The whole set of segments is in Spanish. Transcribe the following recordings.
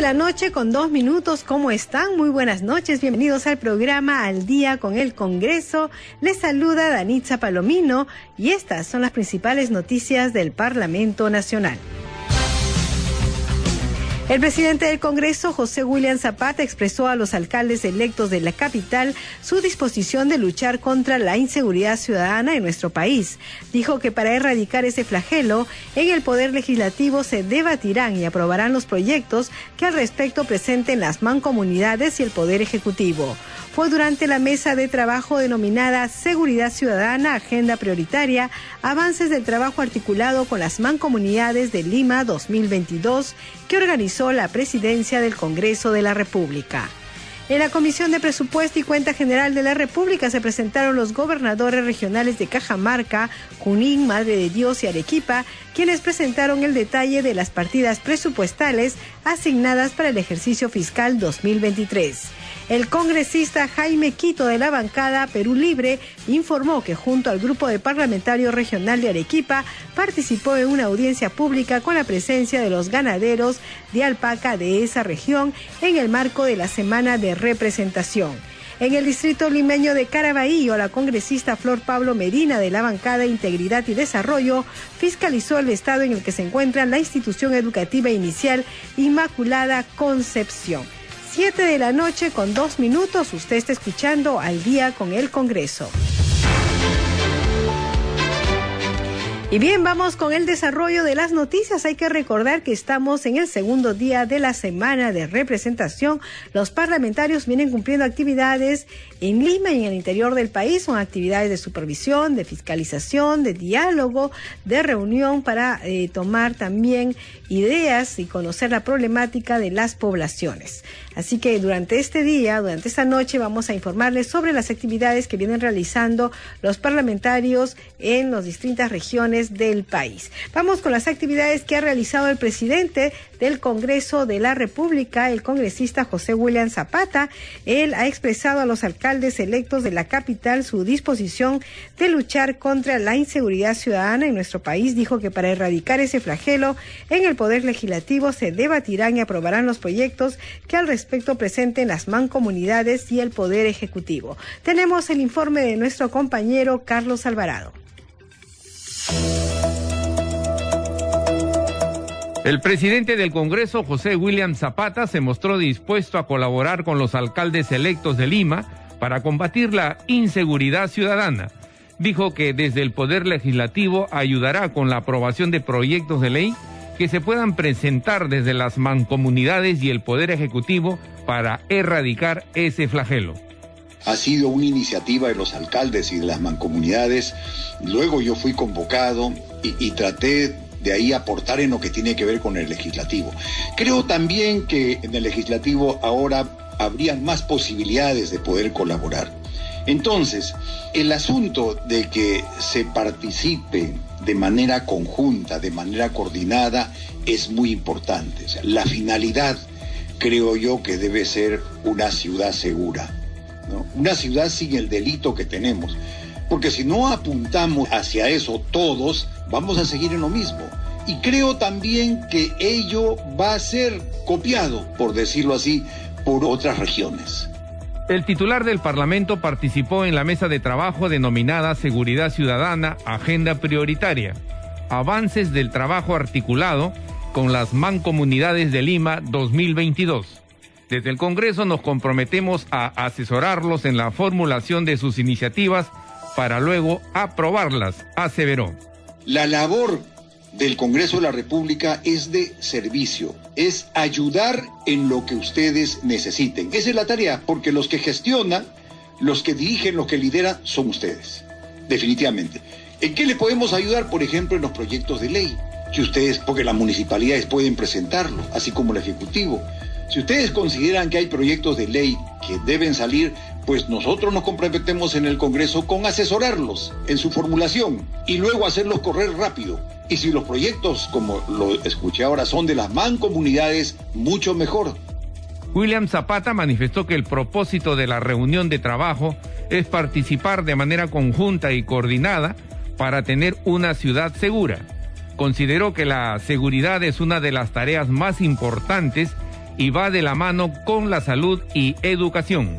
De la noche con dos minutos, ¿cómo están? Muy buenas noches, bienvenidos al programa Al Día con el Congreso. Les saluda Danitza Palomino y estas son las principales noticias del Parlamento Nacional. El presidente del Congreso, José William Zapata, expresó a los alcaldes electos de la capital su disposición de luchar contra la inseguridad ciudadana en nuestro país. Dijo que para erradicar ese flagelo, en el Poder Legislativo se debatirán y aprobarán los proyectos que al respecto presenten las mancomunidades y el Poder Ejecutivo fue durante la mesa de trabajo denominada Seguridad Ciudadana, Agenda Prioritaria, Avances del Trabajo Articulado con las Mancomunidades de Lima 2022, que organizó la Presidencia del Congreso de la República. En la Comisión de Presupuesto y Cuenta General de la República se presentaron los gobernadores regionales de Cajamarca, Junín, Madre de Dios y Arequipa, quienes presentaron el detalle de las partidas presupuestales asignadas para el ejercicio fiscal 2023. El congresista Jaime Quito de la bancada Perú Libre informó que junto al grupo de parlamentario regional de Arequipa participó en una audiencia pública con la presencia de los ganaderos de alpaca de esa región en el marco de la semana de representación. En el distrito limeño de Caraballo, la congresista Flor Pablo Medina de la bancada Integridad y Desarrollo fiscalizó el estado en el que se encuentra la institución educativa inicial Inmaculada Concepción. 7 de la noche con dos minutos. Usted está escuchando al día con el Congreso. Y bien, vamos con el desarrollo de las noticias. Hay que recordar que estamos en el segundo día de la semana de representación. Los parlamentarios vienen cumpliendo actividades en Lima y en el interior del país. Son actividades de supervisión, de fiscalización, de diálogo, de reunión para eh, tomar también ideas y conocer la problemática de las poblaciones. Así que durante este día, durante esta noche, vamos a informarles sobre las actividades que vienen realizando los parlamentarios en las distintas regiones del país. Vamos con las actividades que ha realizado el presidente del Congreso de la República, el congresista José William Zapata. Él ha expresado a los alcaldes electos de la capital su disposición de luchar contra la inseguridad ciudadana en nuestro país. Dijo que para erradicar ese flagelo en el Poder Legislativo se debatirán y aprobarán los proyectos que al respecto presenten las mancomunidades y el Poder Ejecutivo. Tenemos el informe de nuestro compañero Carlos Alvarado. El presidente del Congreso, José William Zapata, se mostró dispuesto a colaborar con los alcaldes electos de Lima para combatir la inseguridad ciudadana. Dijo que desde el Poder Legislativo ayudará con la aprobación de proyectos de ley que se puedan presentar desde las mancomunidades y el Poder Ejecutivo para erradicar ese flagelo. Ha sido una iniciativa de los alcaldes y de las mancomunidades. Luego yo fui convocado y, traté de ahí aportar en lo que tiene que ver con el legislativo. Creo también que en el legislativo ahora habrían más posibilidades de poder colaborar. Entonces, el asunto de que se participe de manera conjunta, de manera coordinada, es muy importante. la finalidad, creo yo, que debe ser una ciudad segura. Una ciudad sin el delito que tenemos. Porque si no apuntamos hacia eso todos, vamos a seguir en lo mismo. Y creo también que ello va a ser copiado, por decirlo así, por otras regiones. El titular del Parlamento participó en la mesa de trabajo denominada Seguridad Ciudadana, Agenda Prioritaria, avances del trabajo articulado con las mancomunidades de Lima 2022. Desde el Congreso nos comprometemos a asesorarlos en la formulación de sus iniciativas para luego aprobarlas, aseveró. La labor del Congreso de la República es de servicio, es ayudar en lo que ustedes necesiten. Esa es la tarea, porque los que gestionan, los que dirigen, los que lideran, son ustedes, definitivamente. ¿En qué le podemos ayudar? Por ejemplo, en los proyectos de ley, que ustedes, porque las municipalidades pueden presentarlo, así como el Ejecutivo. Si ustedes consideran que hay proyectos de ley que deben salir, pues nosotros nos comprometemos en el Congreso con asesorarlos en su formulación y luego hacerlos correr rápido. Y si los proyectos, como lo escuché ahora, son de las mancomunidades, mucho mejor. William Zapata manifestó que el propósito de la reunión de trabajo es participar de manera conjunta y coordinada para tener una ciudad segura. Consideró que la seguridad es una de las tareas más importantes y va de la mano con la salud y educación.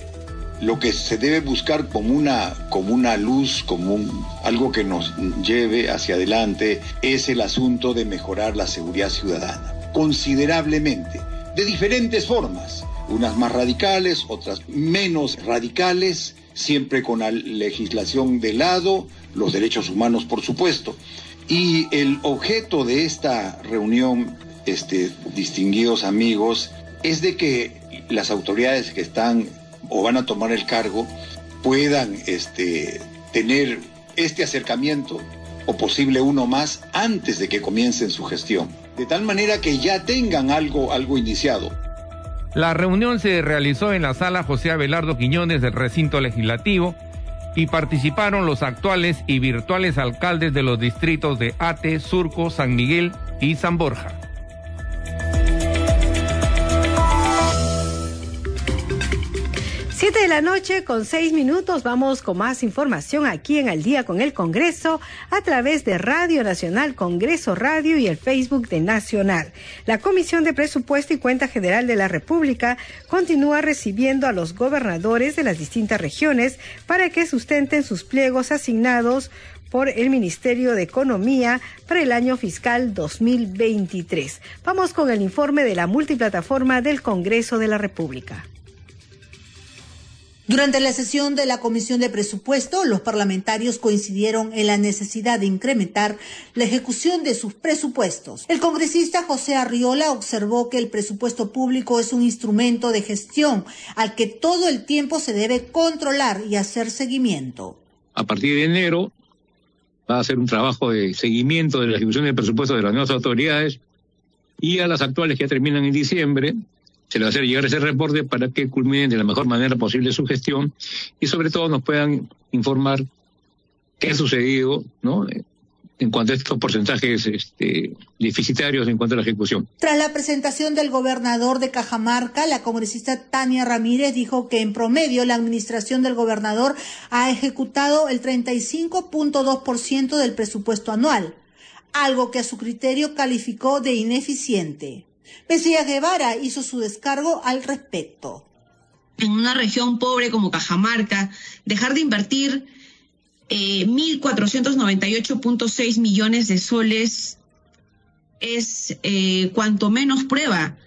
Lo que se debe buscar como una, como una luz, como algo que nos lleve hacia adelante, es el asunto de mejorar la seguridad ciudadana, considerablemente, de diferentes formas, unas más radicales, otras menos radicales, siempre con la legislación de lado, los derechos humanos por supuesto. Y el objeto de esta reunión, este, distinguidos amigos, es de que las autoridades que están o van a tomar el cargo puedan este, tener este acercamiento o posible uno más antes de que comiencen su gestión, de tal manera que ya tengan algo, algo iniciado. La reunión se realizó en la sala José Abelardo Quiñones del recinto legislativo y participaron los actuales y virtuales alcaldes de los distritos de Ate, Surco, San Miguel y San Borja. Siete de la noche con seis minutos vamos con más información aquí en Al Día con el Congreso a través de Radio Nacional, Congreso Radio y el Facebook de Nacional. La Comisión de Presupuesto y Cuenta General de la República continúa recibiendo a los gobernadores de las distintas regiones para que sustenten sus pliegos asignados por el Ministerio de Economía para el año fiscal 2023. Vamos con el informe de la multiplataforma del Congreso de la República. Durante la sesión de la Comisión de Presupuesto, los parlamentarios coincidieron en la necesidad de incrementar la ejecución de sus presupuestos. El congresista José Arriola observó que el presupuesto público es un instrumento de gestión al que todo el tiempo se debe controlar y hacer seguimiento. A partir de enero va a hacer un trabajo de seguimiento de la ejecución del presupuesto de las nuevas autoridades y a las actuales que ya terminan en diciembre se le va a hacer llegar ese reporte para que culminen de la mejor manera posible su gestión y sobre todo nos puedan informar qué ha sucedido, ¿no? en cuanto a estos porcentajes este, deficitarios en cuanto a la ejecución. Tras la presentación del gobernador de Cajamarca, la congresista Tania Ramírez dijo que en promedio la administración del gobernador ha ejecutado el 35.2% del presupuesto anual, algo que a su criterio calificó de ineficiente. Mesías Guevara hizo su descargo al respecto. En una región pobre como Cajamarca, dejar de invertir eh, 1.498.6 millones de soles es eh, cuanto menos prueba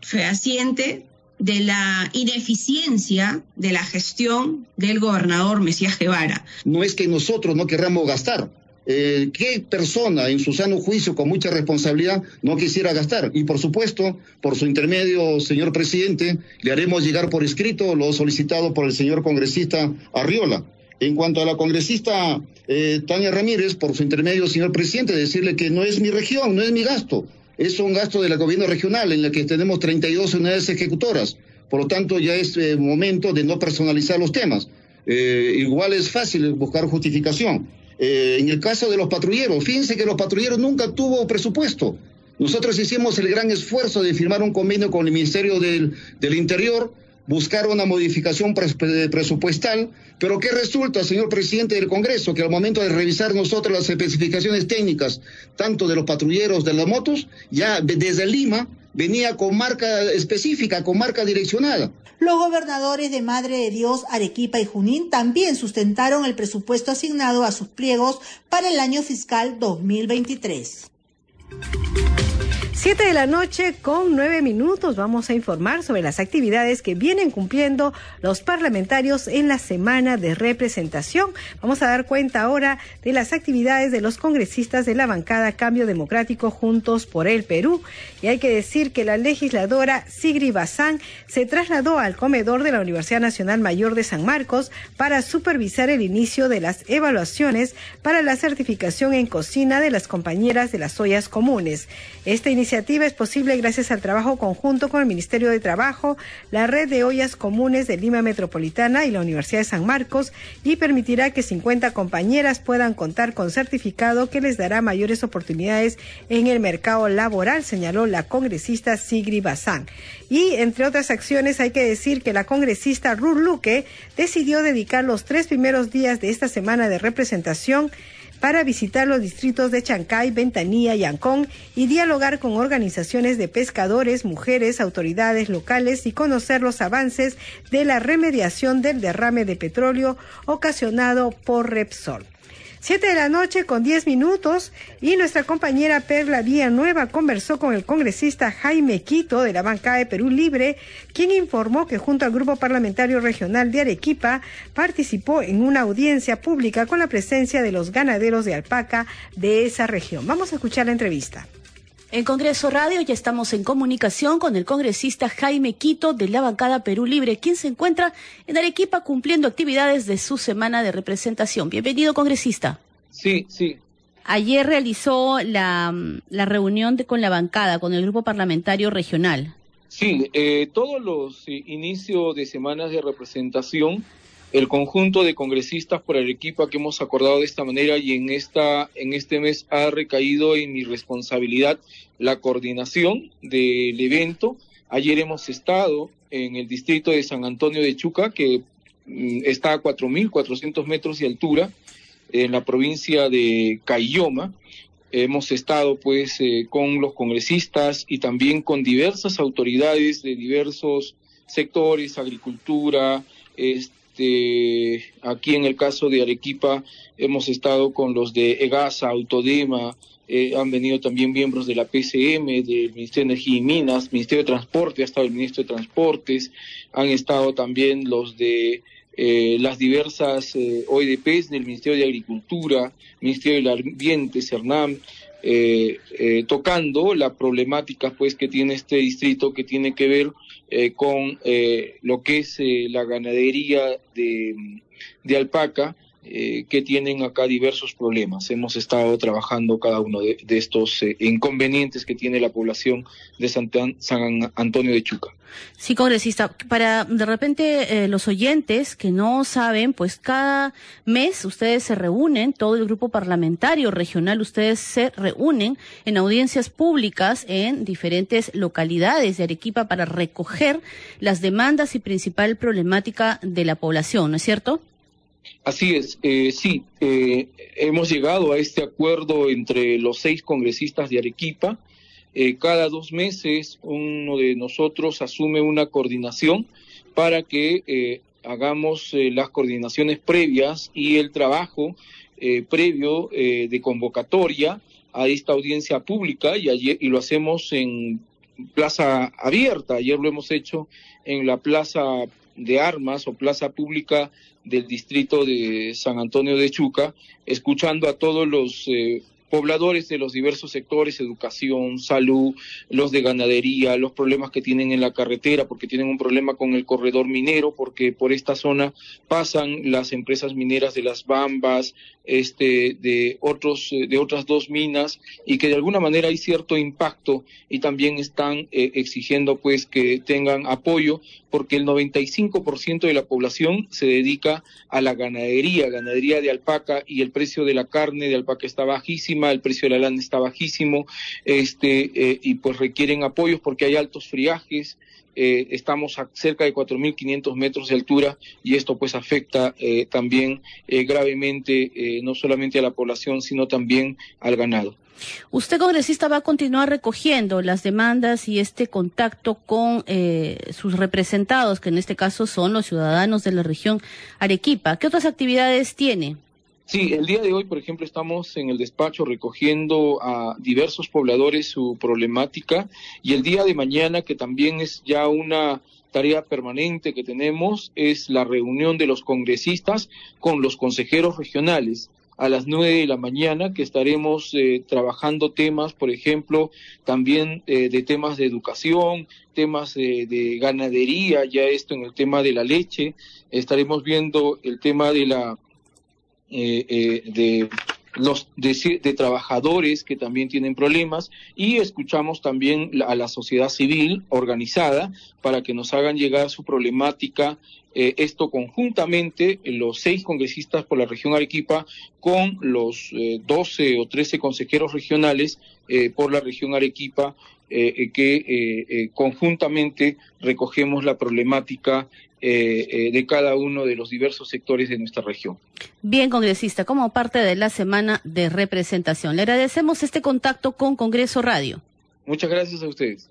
fehaciente de la ineficiencia de la gestión del gobernador Mesías Guevara. No es que nosotros no querramos gastar, eh, ¿qué persona en su sano juicio con mucha responsabilidad no quisiera gastar? Y por supuesto, por su intermedio, señor presidente, le haremos llegar por escrito lo solicitado por el señor congresista Arriola. En cuanto a la congresista eh, Tania Ramírez, por su intermedio, señor presidente, decirle que no es mi región, no es mi gasto, es un gasto del gobierno regional en el que tenemos 32 unidades ejecutoras. Por lo tanto, ya es eh, momento de no personalizar los temas. igual es fácil buscar justificación. Eh, en el caso de los patrulleros, fíjense que los patrulleros nunca tuvo presupuesto. Nosotros hicimos el gran esfuerzo de firmar un convenio con el Ministerio del, del Interior, buscar una modificación presupuestal, pero ¿qué resulta, señor presidente del Congreso? Que al momento de revisar nosotros las especificaciones técnicas, tanto de los patrulleros de las motos, ya desde Lima venía con marca específica, con marca direccionada. Los gobernadores de Madre de Dios, Arequipa y Junín también sustentaron el presupuesto asignado a sus pliegos para el año fiscal 2023. Siete de la noche con nueve minutos vamos a informar sobre las actividades que vienen cumpliendo los parlamentarios en la semana de representación. Vamos a dar cuenta ahora de las actividades de los congresistas de la bancada Cambio Democrático Juntos por el Perú. Y hay que decir que la legisladora Sigri Bazán se trasladó al comedor de la Universidad Nacional Mayor de San Marcos para supervisar el inicio de las evaluaciones para la certificación en cocina de las compañeras de las ollas comunes. Esta iniciativa es posible gracias al trabajo conjunto con el Ministerio de Trabajo, la Red de Ollas Comunes de Lima Metropolitana y la Universidad de San Marcos y permitirá que 50 compañeras puedan contar con certificado que les dará mayores oportunidades en el mercado laboral, señaló la congresista Sigri Bazán. Y entre otras acciones hay que decir que la congresista Ruth Luque decidió dedicar los tres primeros días de esta semana de representación para visitar los distritos de Chancay, Ventanilla y Ancón y dialogar con organizaciones de pescadores, mujeres, autoridades locales y conocer los avances de la remediación del derrame de petróleo ocasionado por Repsol. Siete de la noche con diez minutos y nuestra compañera Perla Villanueva conversó con el congresista Jaime Quito de la bancada de Perú Libre, quien informó que junto al Grupo Parlamentario Regional de Arequipa participó en una audiencia pública con la presencia de los ganaderos de alpaca de esa región. Vamos a escuchar la entrevista. En Congreso Radio ya estamos en comunicación con el congresista Jaime Quito de la bancada Perú Libre, quien se encuentra en Arequipa cumpliendo actividades de su semana de representación. Bienvenido, congresista. Sí, sí. Ayer realizó la, la reunión de, con la bancada, con el grupo parlamentario regional. Sí, eh, todos los eh, inicios de semanas de representación el conjunto de congresistas por Arequipa que hemos acordado de esta manera y en esta en este mes ha recaído en mi responsabilidad la coordinación del evento. Ayer hemos estado en el distrito de San Antonio de Chuca que mm, está a 4.400 metros de altura en la provincia de Cayoma. Hemos estado pues eh, con los congresistas y también con diversas autoridades de diversos sectores, agricultura, este, este, aquí en el caso de Arequipa hemos estado con los de EGASA, Autodema, eh, han venido también miembros de la PCM, del Ministerio de Energía y Minas, Ministerio de Transporte, ha estado el Ministro de Transportes, han estado también los de eh, las diversas eh, OEDPs del Ministerio de Agricultura, Ministerio del Ambiente, CERNAM, eh, tocando la problemática pues que tiene este distrito que tiene que ver eh, con eh, lo que es eh, la ganadería de, de alpaca eh, que tienen acá diversos problemas. Hemos estado trabajando cada uno de, estos eh, inconvenientes que tiene la población de San, San, Antonio de Chuca. Sí, congresista, para de repente eh, los oyentes que no saben, pues cada mes ustedes se reúnen, todo el grupo parlamentario regional, ustedes se reúnen en audiencias públicas en diferentes localidades de Arequipa para recoger las demandas y principal problemática de la población, ¿no es cierto? Así es, eh, sí, eh, hemos llegado a este acuerdo entre los seis congresistas de Arequipa. Eh, cada dos meses uno de nosotros asume una coordinación para que eh, hagamos eh, las coordinaciones previas y el trabajo previo de convocatoria a esta audiencia pública y, ayer, y lo hacemos en plaza abierta. Ayer lo hemos hecho en la plaza de armas o plaza pública del distrito de San Antonio de Chuca, escuchando a todos los eh, pobladores de los diversos sectores, educación, salud, los de ganadería, los problemas que tienen en la carretera, porque tienen un problema con el corredor minero, porque por esta zona pasan las empresas mineras de las Bambas, este, de otros, de otras dos minas, y que de alguna manera hay cierto impacto y también están eh, exigiendo pues que tengan apoyo, porque el 95% de la población se dedica a la ganadería, ganadería de alpaca, y el precio de la carne de alpaca está bajísima, el precio de la lana está bajísimo, este, eh, y pues requieren apoyos porque hay altos friajes, eh, estamos a cerca de 4.500 metros de altura y esto pues afecta eh, también eh, gravemente eh, no solamente a la población sino también al ganado. Usted, congresista, va a continuar recogiendo las demandas y este contacto con sus representados, que en este caso son los ciudadanos de la región Arequipa. ¿Qué otras actividades tiene? Sí, el día de hoy, por ejemplo, estamos en el despacho recogiendo a diversos pobladores su problemática y el día de mañana, que también es ya una tarea permanente que tenemos, es la reunión de los congresistas con los consejeros regionales. A las nueve de la mañana, que estaremos eh, trabajando temas, por ejemplo, también eh, de temas de educación, temas de, de, ganadería, ya esto en el tema de la leche, estaremos viendo el tema de la eh, eh, de los de, trabajadores que también tienen problemas y escuchamos también a la sociedad civil organizada para que nos hagan llegar su problemática eh, esto conjuntamente los seis congresistas por la región Arequipa con los doce o trece consejeros regionales por la región Arequipa que conjuntamente recogemos la problemática de cada uno de los diversos sectores de nuestra región. Bien, congresista, como parte de la semana de representación, le agradecemos este contacto con Congreso Radio. Muchas gracias a ustedes.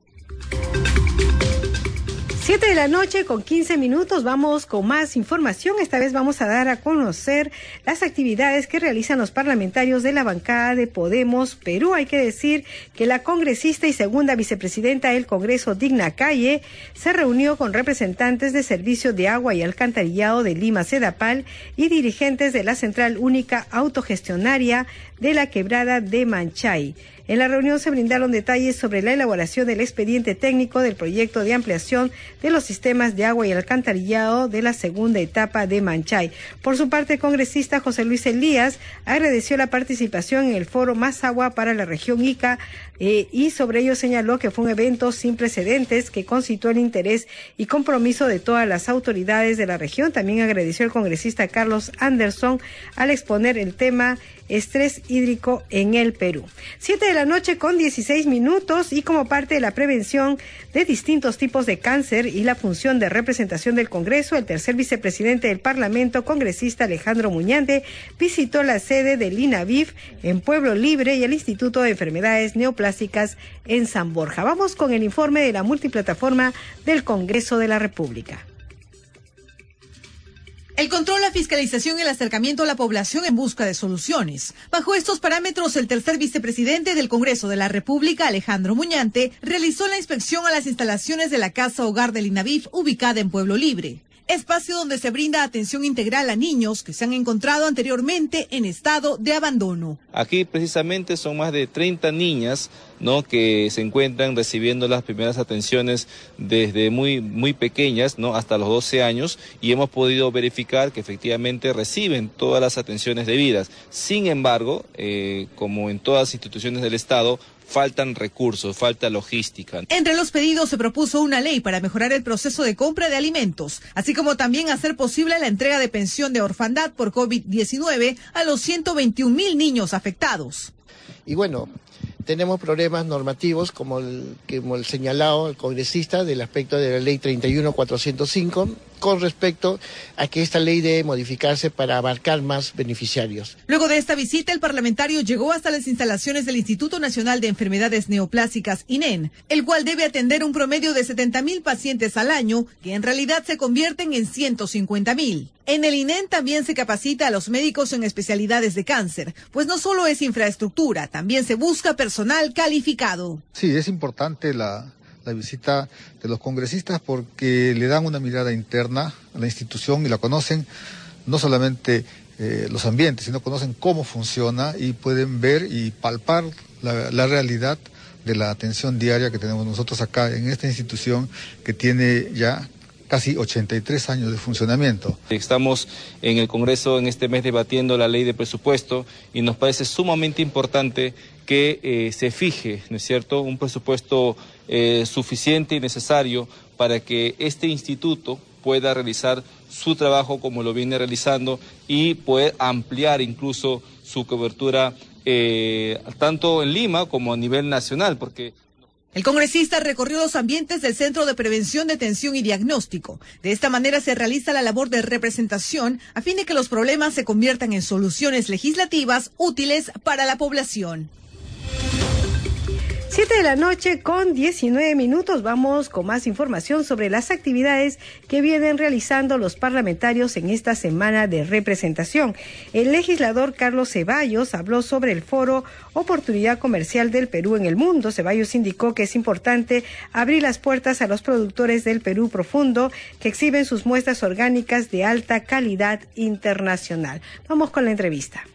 Siete de la noche con 15 minutos vamos con más información. Esta vez vamos a dar a conocer las actividades que realizan los parlamentarios de la bancada de Podemos Perú. Hay que decir que la congresista y segunda vicepresidenta del Congreso, Digna Calle, se reunió con representantes de Servicio de Agua y Alcantarillado de Lima Sedapal y dirigentes de la Central Única Autogestionaria de la Quebrada de Manchay. En la reunión se brindaron detalles sobre la elaboración del expediente técnico del proyecto de ampliación de los sistemas de agua y alcantarillado de la segunda etapa de Manchay. Por su parte, el congresista José Luis Elías agradeció la participación en el foro Más Agua para la región Ica eh, y sobre ello señaló que fue un evento sin precedentes que concitó el interés y compromiso de todas las autoridades de la región. También agradeció el congresista Carlos Anderson al exponer el tema estrés hídrico en el Perú. Siete de la noche con 16 minutos y como parte de la prevención de distintos tipos de cáncer y la función de representación del Congreso, el tercer vicepresidente del Parlamento, congresista Alejandro Muñante, visitó la sede del INAVIF en Pueblo Libre y el Instituto de Enfermedades Neoplásicas en San Borja. Vamos con el informe de la multiplataforma del Congreso de la República. El control, la fiscalización y el acercamiento a la población en busca de soluciones. Bajo estos parámetros, el tercer vicepresidente del Congreso de la República, Alejandro Muñante, realizó la inspección a las instalaciones de la Casa Hogar del INAVIF ubicada en Pueblo Libre espacio donde se brinda atención integral a niños que se han encontrado anteriormente en estado de abandono. Aquí precisamente son más de 30 niñas ¿no? que se encuentran recibiendo las primeras atenciones desde muy, muy pequeñas ¿no? hasta los 12 años y hemos podido verificar que efectivamente reciben todas las atenciones debidas. Sin embargo, eh, como en todas las instituciones del Estado, faltan recursos, falta logística. Entre los pedidos se propuso una ley para mejorar el proceso de compra de alimentos, así como también hacer posible la entrega de pensión de orfandad por COVID-19 a los 121 mil niños afectados. Y bueno, tenemos problemas normativos, como el, que el señalado el congresista, del aspecto de la ley 31405, con respecto a que esta ley debe modificarse para abarcar más beneficiarios. Luego de esta visita, el parlamentario llegó hasta las instalaciones del Instituto Nacional de Enfermedades Neoplásicas, INEN, el cual debe atender un promedio de 70 mil pacientes al año, que en realidad se convierten en 150 mil. En el INEN también se capacita a los médicos en especialidades de cáncer, pues no solo es infraestructura, también se busca personal calificado. Sí, es importante la, la visita de los congresistas porque le dan una mirada interna a la institución y la conocen no solamente eh, los ambientes, sino conocen cómo funciona y pueden ver y palpar la, la realidad de la atención diaria que tenemos nosotros acá en esta institución que tiene ya casi 83 años de funcionamiento. Estamos en el Congreso en este mes debatiendo la ley de presupuesto y nos parece sumamente importante que eh, se fije, ¿no es cierto?, un presupuesto eh, suficiente y necesario para que este instituto pueda realizar su trabajo como lo viene realizando y poder ampliar incluso su cobertura eh, tanto en Lima como a nivel nacional, porque el congresista recorrió los ambientes del Centro de Prevención, Detención y Diagnóstico. De esta manera se realiza la labor de representación a fin de que los problemas se conviertan en soluciones legislativas útiles para la población. Siete de la noche con 19 minutos. Vamos con más información sobre las actividades que vienen realizando los parlamentarios en esta semana de representación. El legislador Carlos Ceballos habló sobre el foro Oportunidad Comercial del Perú en el Mundo. Ceballos indicó que es importante abrir las puertas a los productores del Perú profundo que exhiben sus muestras orgánicas de alta calidad internacional. Vamos con la entrevista.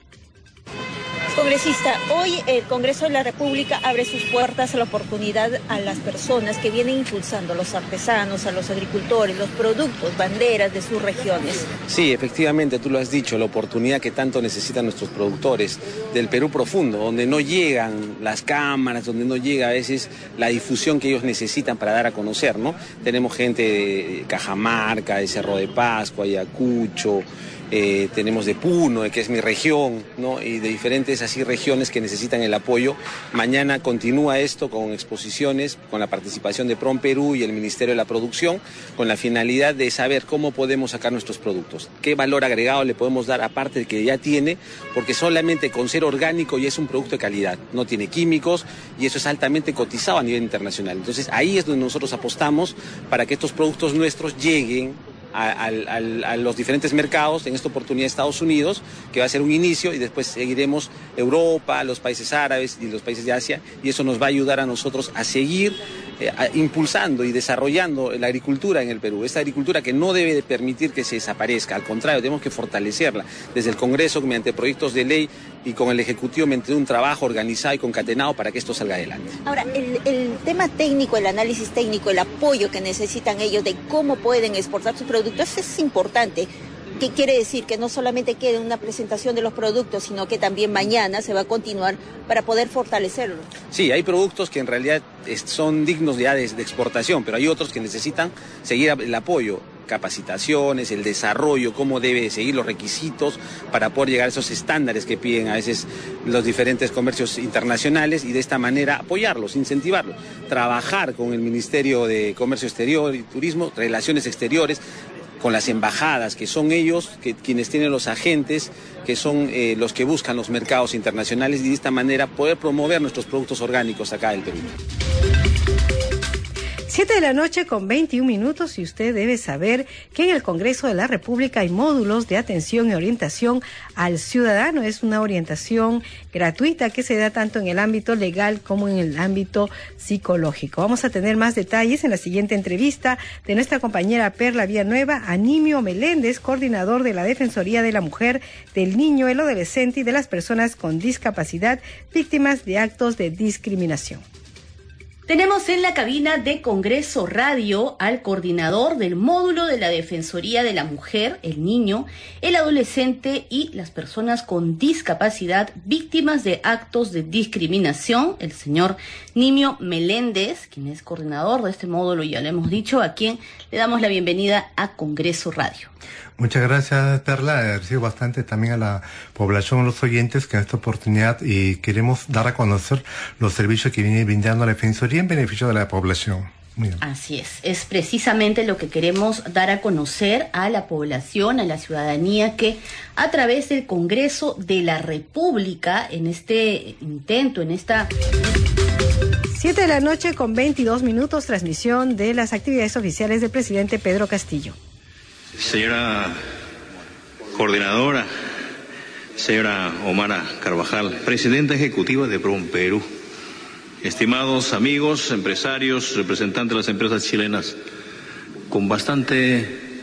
Congresista, hoy el Congreso de la República abre sus puertas a la oportunidad a las personas que vienen impulsando, a los artesanos, a los agricultores, los productos, banderas de sus regiones. Sí, efectivamente, tú lo has dicho, la oportunidad que tanto necesitan nuestros productores del Perú profundo, donde no llegan las cámaras, donde no llega a veces la difusión que ellos necesitan para dar a conocer, ¿no? Tenemos gente de Cajamarca, de Cerro de Pascua, Ayacucho, eh, tenemos de Puno, que es mi región, ¿no? y de diferentes así regiones que necesitan el apoyo. Mañana continúa esto con exposiciones, con la participación de PROM Perú y el Ministerio de la Producción, con la finalidad de saber cómo podemos sacar nuestros productos, qué valor agregado le podemos dar aparte de que ya tiene, porque solamente con ser orgánico ya es un producto de calidad, no tiene químicos y eso es altamente cotizado a nivel internacional. Entonces ahí es donde nosotros apostamos para que estos productos nuestros lleguen a, los diferentes mercados, en esta oportunidad Estados Unidos, que va a ser un inicio y después seguiremos Europa, los países árabes y los países de Asia y eso nos va a ayudar a nosotros a seguir eh, impulsando y desarrollando la agricultura en el Perú. Esta agricultura que no debe permitir que se desaparezca, al contrario, tenemos que fortalecerla desde el Congreso mediante proyectos de ley y con el Ejecutivo mediante un trabajo organizado y concatenado para que esto salga adelante. Ahora, el, el tema técnico, el análisis técnico, el apoyo que necesitan ellos de cómo pueden exportar sus productos es importante. ¿Qué quiere decir? Que no solamente quede una presentación de los productos, sino que también mañana se va a continuar para poder fortalecerlo. Sí, hay productos que en realidad son dignos ya de, exportación, pero hay otros que necesitan seguir el apoyo capacitaciones, el desarrollo, cómo debe seguir los requisitos para poder llegar a esos estándares que piden a veces los diferentes comercios internacionales y de esta manera apoyarlos, incentivarlos, trabajar con el Ministerio de Comercio Exterior y Turismo, Relaciones Exteriores, con las embajadas, que son ellos que, quienes tienen los agentes, que son eh, los que buscan los mercados internacionales y de esta manera poder promover nuestros productos orgánicos acá del Perú. Siete de la noche con 21 minutos y usted debe saber que en el Congreso de la República hay módulos de atención y orientación al ciudadano. Es una orientación gratuita que se da tanto en el ámbito legal como en el ámbito psicológico. Vamos a tener más detalles en la siguiente entrevista de nuestra compañera Perla Villanueva a Nimio Meléndez, coordinador de la Defensoría de la Mujer, del Niño, el Adolescente y de las Personas con Discapacidad víctimas de actos de discriminación. Tenemos en la cabina de Congreso Radio al coordinador del módulo de la Defensoría de la Mujer, el niño, el adolescente y las personas con discapacidad víctimas de actos de discriminación, el señor Nimio Meléndez, quien es coordinador de este módulo, ya lo hemos dicho, a quien le damos la bienvenida a Congreso Radio. Muchas gracias, Perla. Agradecido bastante también a la población, a los oyentes, que en esta oportunidad y queremos dar a conocer los servicios que viene brindando la Defensoría en beneficio de la población. Así es, es precisamente lo que queremos dar a conocer a la población, a la ciudadanía, que a través del Congreso de la República, en este intento, en esta... Siete de la noche con 22 minutos, transmisión de las actividades oficiales del presidente Pedro Castillo. Señora coordinadora, señora Omara Carvajal, presidenta ejecutiva de PROM Perú, estimados amigos, empresarios, representantes de las empresas chilenas, con bastante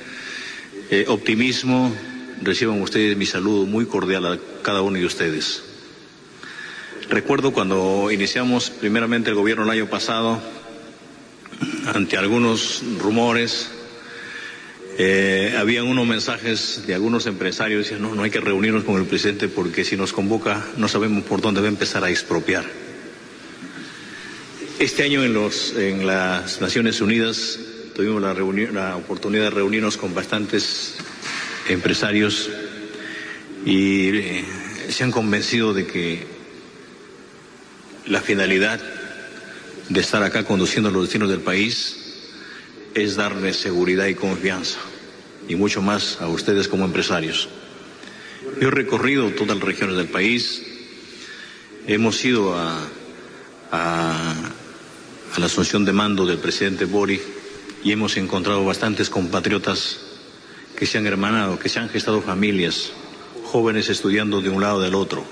eh, optimismo reciban ustedes mi saludo muy cordial a cada uno de ustedes. Recuerdo cuando iniciamos primeramente el gobierno el año pasado, ante algunos rumores, eh, habían unos mensajes de algunos empresarios, decían, no, no hay que reunirnos con el presidente porque si nos convoca no sabemos por dónde va a empezar a expropiar. Este año en, los, en las Naciones Unidas tuvimos la, la oportunidad de reunirnos con bastantes empresarios y eh, se han convencido de que la finalidad de estar acá conduciendo los destinos del país es darle seguridad y confianza, y mucho más a ustedes como empresarios. Yo he recorrido todas las regiones del país, hemos ido a, la asunción de mando del presidente Bori y hemos encontrado bastantes compatriotas que se han hermanado, que se han gestado familias, jóvenes estudiando de un lado del otro,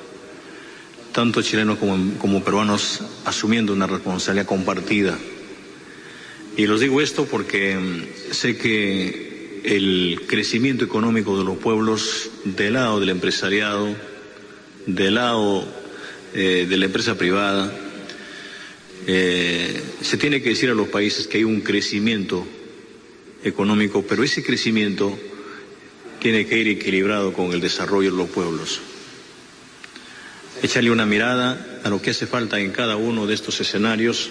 tanto chilenos como peruanos asumiendo una responsabilidad compartida y los digo esto porque mm, sé que el crecimiento económico de los pueblos del lado del empresariado, del lado eh, de la empresa privada. Eh, se tiene que decir a los países que hay un crecimiento económico, pero ese crecimiento tiene que ir equilibrado con el desarrollo de los pueblos. Échale una mirada a lo que hace falta en cada uno de estos escenarios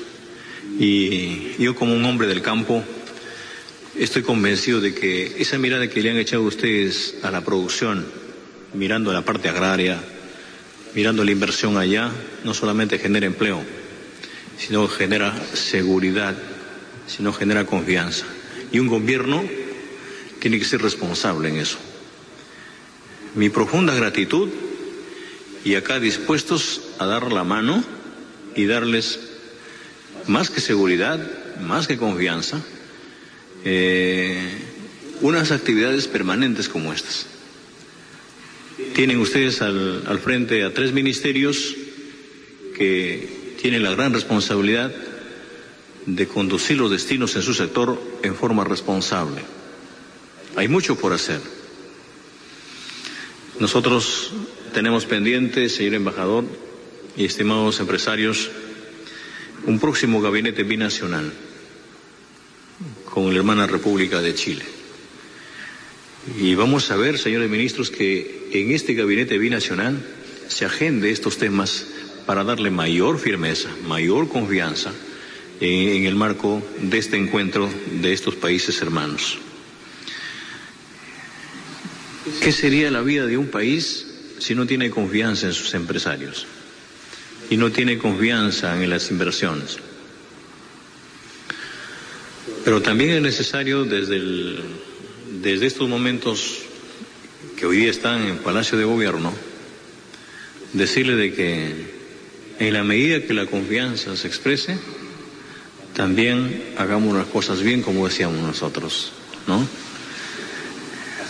y yo como un hombre del campo estoy convencido de que esa mirada que le han echado ustedes a la producción, mirando la parte agraria, mirando la inversión allá, no solamente genera empleo, sino genera seguridad, sino genera confianza. Y un gobierno tiene que ser responsable en eso. Mi profunda gratitud y acá dispuestos a dar la mano y darles más que seguridad, más que confianza, eh, unas actividades permanentes como estas. Tienen ustedes al, al frente a tres ministerios que tienen la gran responsabilidad de conducir los destinos en su sector en forma responsable. Hay mucho por hacer. Nosotros tenemos pendiente, señor embajador y estimados empresarios, un próximo gabinete binacional con la hermana República de Chile. Y vamos a ver, señores ministros, que en este gabinete binacional se agende estos temas para darle mayor firmeza, mayor confianza en, el marco de este encuentro de estos países hermanos. ¿Qué sería la vida de un país si no tiene confianza en sus empresarios y no tiene confianza en las inversiones? Pero también es necesario desde, el, desde estos momentos que hoy día están en Palacio de Gobierno, decirle de que en la medida que la confianza se exprese, también hagamos las cosas bien como decíamos nosotros, ¿no?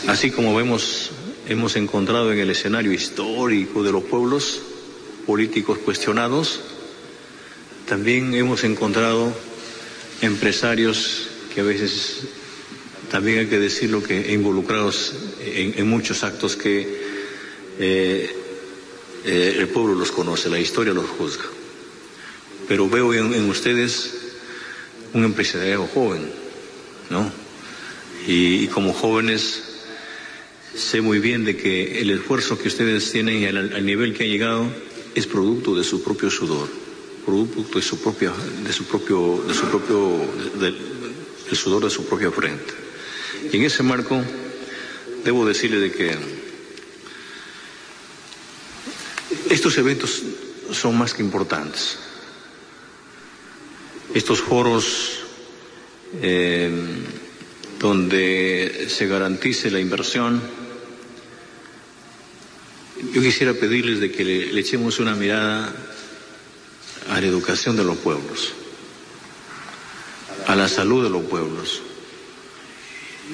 Así como vemos, hemos encontrado en el escenario histórico de los pueblos políticos cuestionados, también hemos encontrado empresarios que a veces también hay que decirlo que involucrados en, muchos actos que eh, eh, el pueblo los conoce, la historia los juzga. Pero veo en, ustedes un empresario joven, ¿no? Y, como jóvenes sé muy bien de que el esfuerzo que ustedes tienen y al nivel que han llegado es producto de su propio sudor producto de su propia, de su propio, de su propio, del de, sudor de su propia frente. Y en ese marco debo decirle de que estos eventos son más que importantes. Estos foros eh, donde se garantice la inversión, yo quisiera pedirles de que le, echemos una mirada a la educación de los pueblos, a la salud de los pueblos.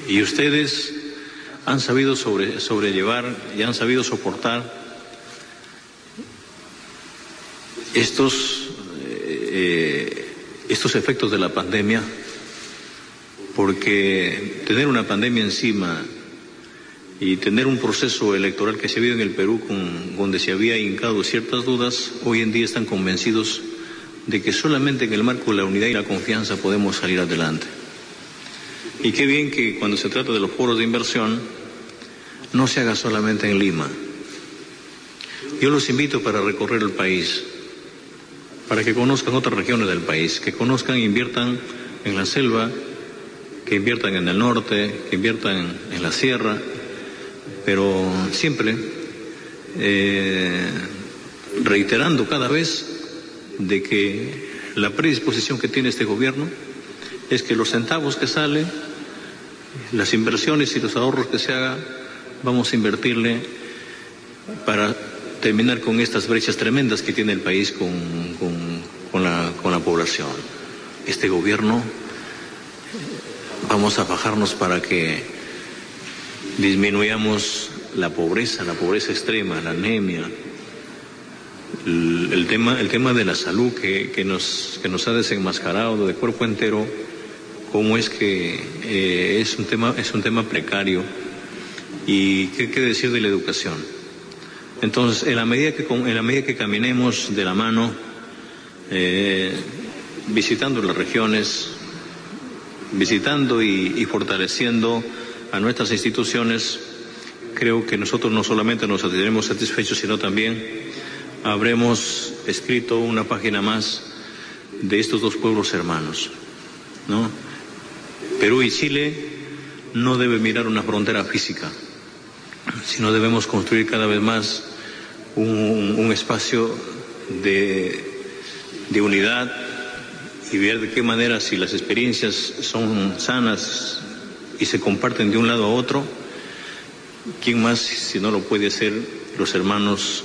Y ustedes han sabido sobre, sobrellevar y han sabido soportar estos, eh, estos efectos de la pandemia, porque tener una pandemia encima y tener un proceso electoral que se habido en el Perú con, donde se había hincado ciertas dudas, hoy en día están convencidos de que solamente en el marco de la unidad y la confianza podemos salir adelante. Y qué bien que cuando se trata de los foros de inversión no se haga solamente en Lima. Yo los invito para recorrer el país, para que conozcan otras regiones del país, que conozcan e inviertan en la selva, que inviertan en el norte, que inviertan en la sierra, pero siempre eh, reiterando cada vez de que la predisposición que tiene este gobierno es que los centavos que salen, las inversiones y los ahorros que se haga, vamos a invertirle para terminar con estas brechas tremendas que tiene el país con, con, la, con la población. Este gobierno vamos a bajarnos para que disminuyamos la pobreza, la pobreza extrema, la anemia, el, tema, el tema de la salud que, que, nos, que nos ha desenmascarado de cuerpo entero, cómo es que eh, es, un tema, es un tema precario. Y qué, qué decir de la educación. Entonces, en la medida que, en la medida que caminemos de la mano, eh, visitando las regiones, visitando y, fortaleciendo a nuestras instituciones, creo que nosotros no solamente nos sentiremos satisfechos, sino también habremos escrito una página más de estos dos pueblos hermanos. ¿no? Perú y Chile no deben mirar una frontera física, sino debemos construir cada vez más un, espacio de, de unidad, y ver de qué manera si las experiencias son sanas y se comparten de un lado a otro, ¿quién más si no lo puede hacer los hermanos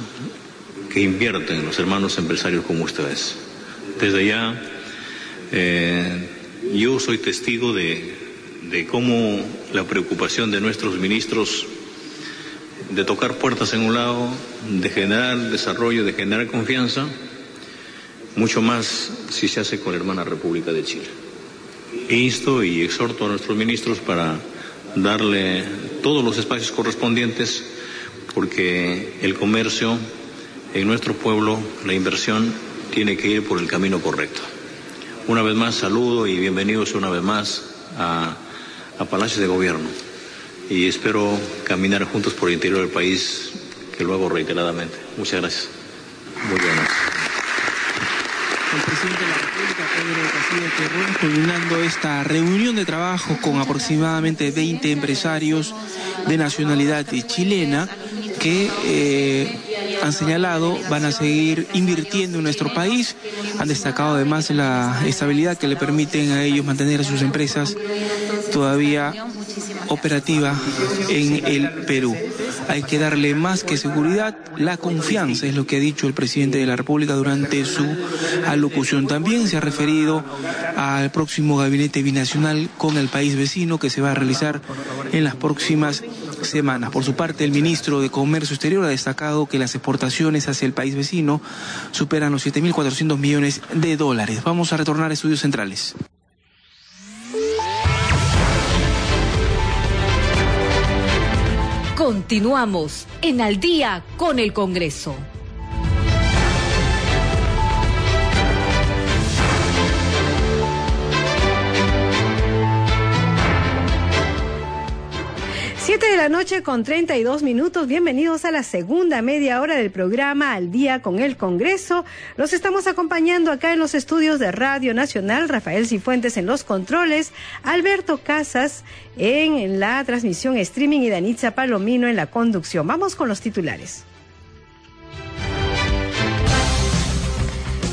que invierten, los hermanos empresarios como ustedes? Desde allá, eh, yo soy testigo de cómo la preocupación de nuestros ministros de tocar puertas en un lado, de generar desarrollo, de generar confianza, mucho más si se hace con la hermana República de Chile. Insto y exhorto a nuestros ministros para darle todos los espacios correspondientes porque el comercio en nuestro pueblo, la inversión, tiene que ir por el camino correcto. Una vez más, saludo y bienvenidos una vez más a, a Palacios de Gobierno y espero caminar juntos por el interior del país, que lo hago reiteradamente. Muchas gracias. Muy buenas culminando esta reunión de trabajo con aproximadamente 20 empresarios de nacionalidad chilena que eh, han señalado van a seguir invirtiendo en nuestro país. Han destacado además la estabilidad que le permiten a ellos mantener sus empresas todavía operativa en el Perú. Hay que darle más que seguridad, la confianza, es lo que ha dicho el presidente de la República durante su alocución. También se ha referido al próximo gabinete binacional con el país vecino que se va a realizar en las próximas semanas. Por su parte, el ministro de Comercio Exterior ha destacado que las exportaciones hacia el país vecino superan los 7.400 millones de dólares. Vamos a retornar a estudios centrales. Continuamos en Al día con el Congreso. Siete de la noche con 32 minutos. Bienvenidos a la segunda media hora del programa Al Día con el Congreso. Los estamos acompañando acá en los estudios de Radio Nacional. Rafael Cifuentes en los controles. Alberto Casas en la transmisión streaming y Danitza Palomino en la conducción. Vamos con los titulares.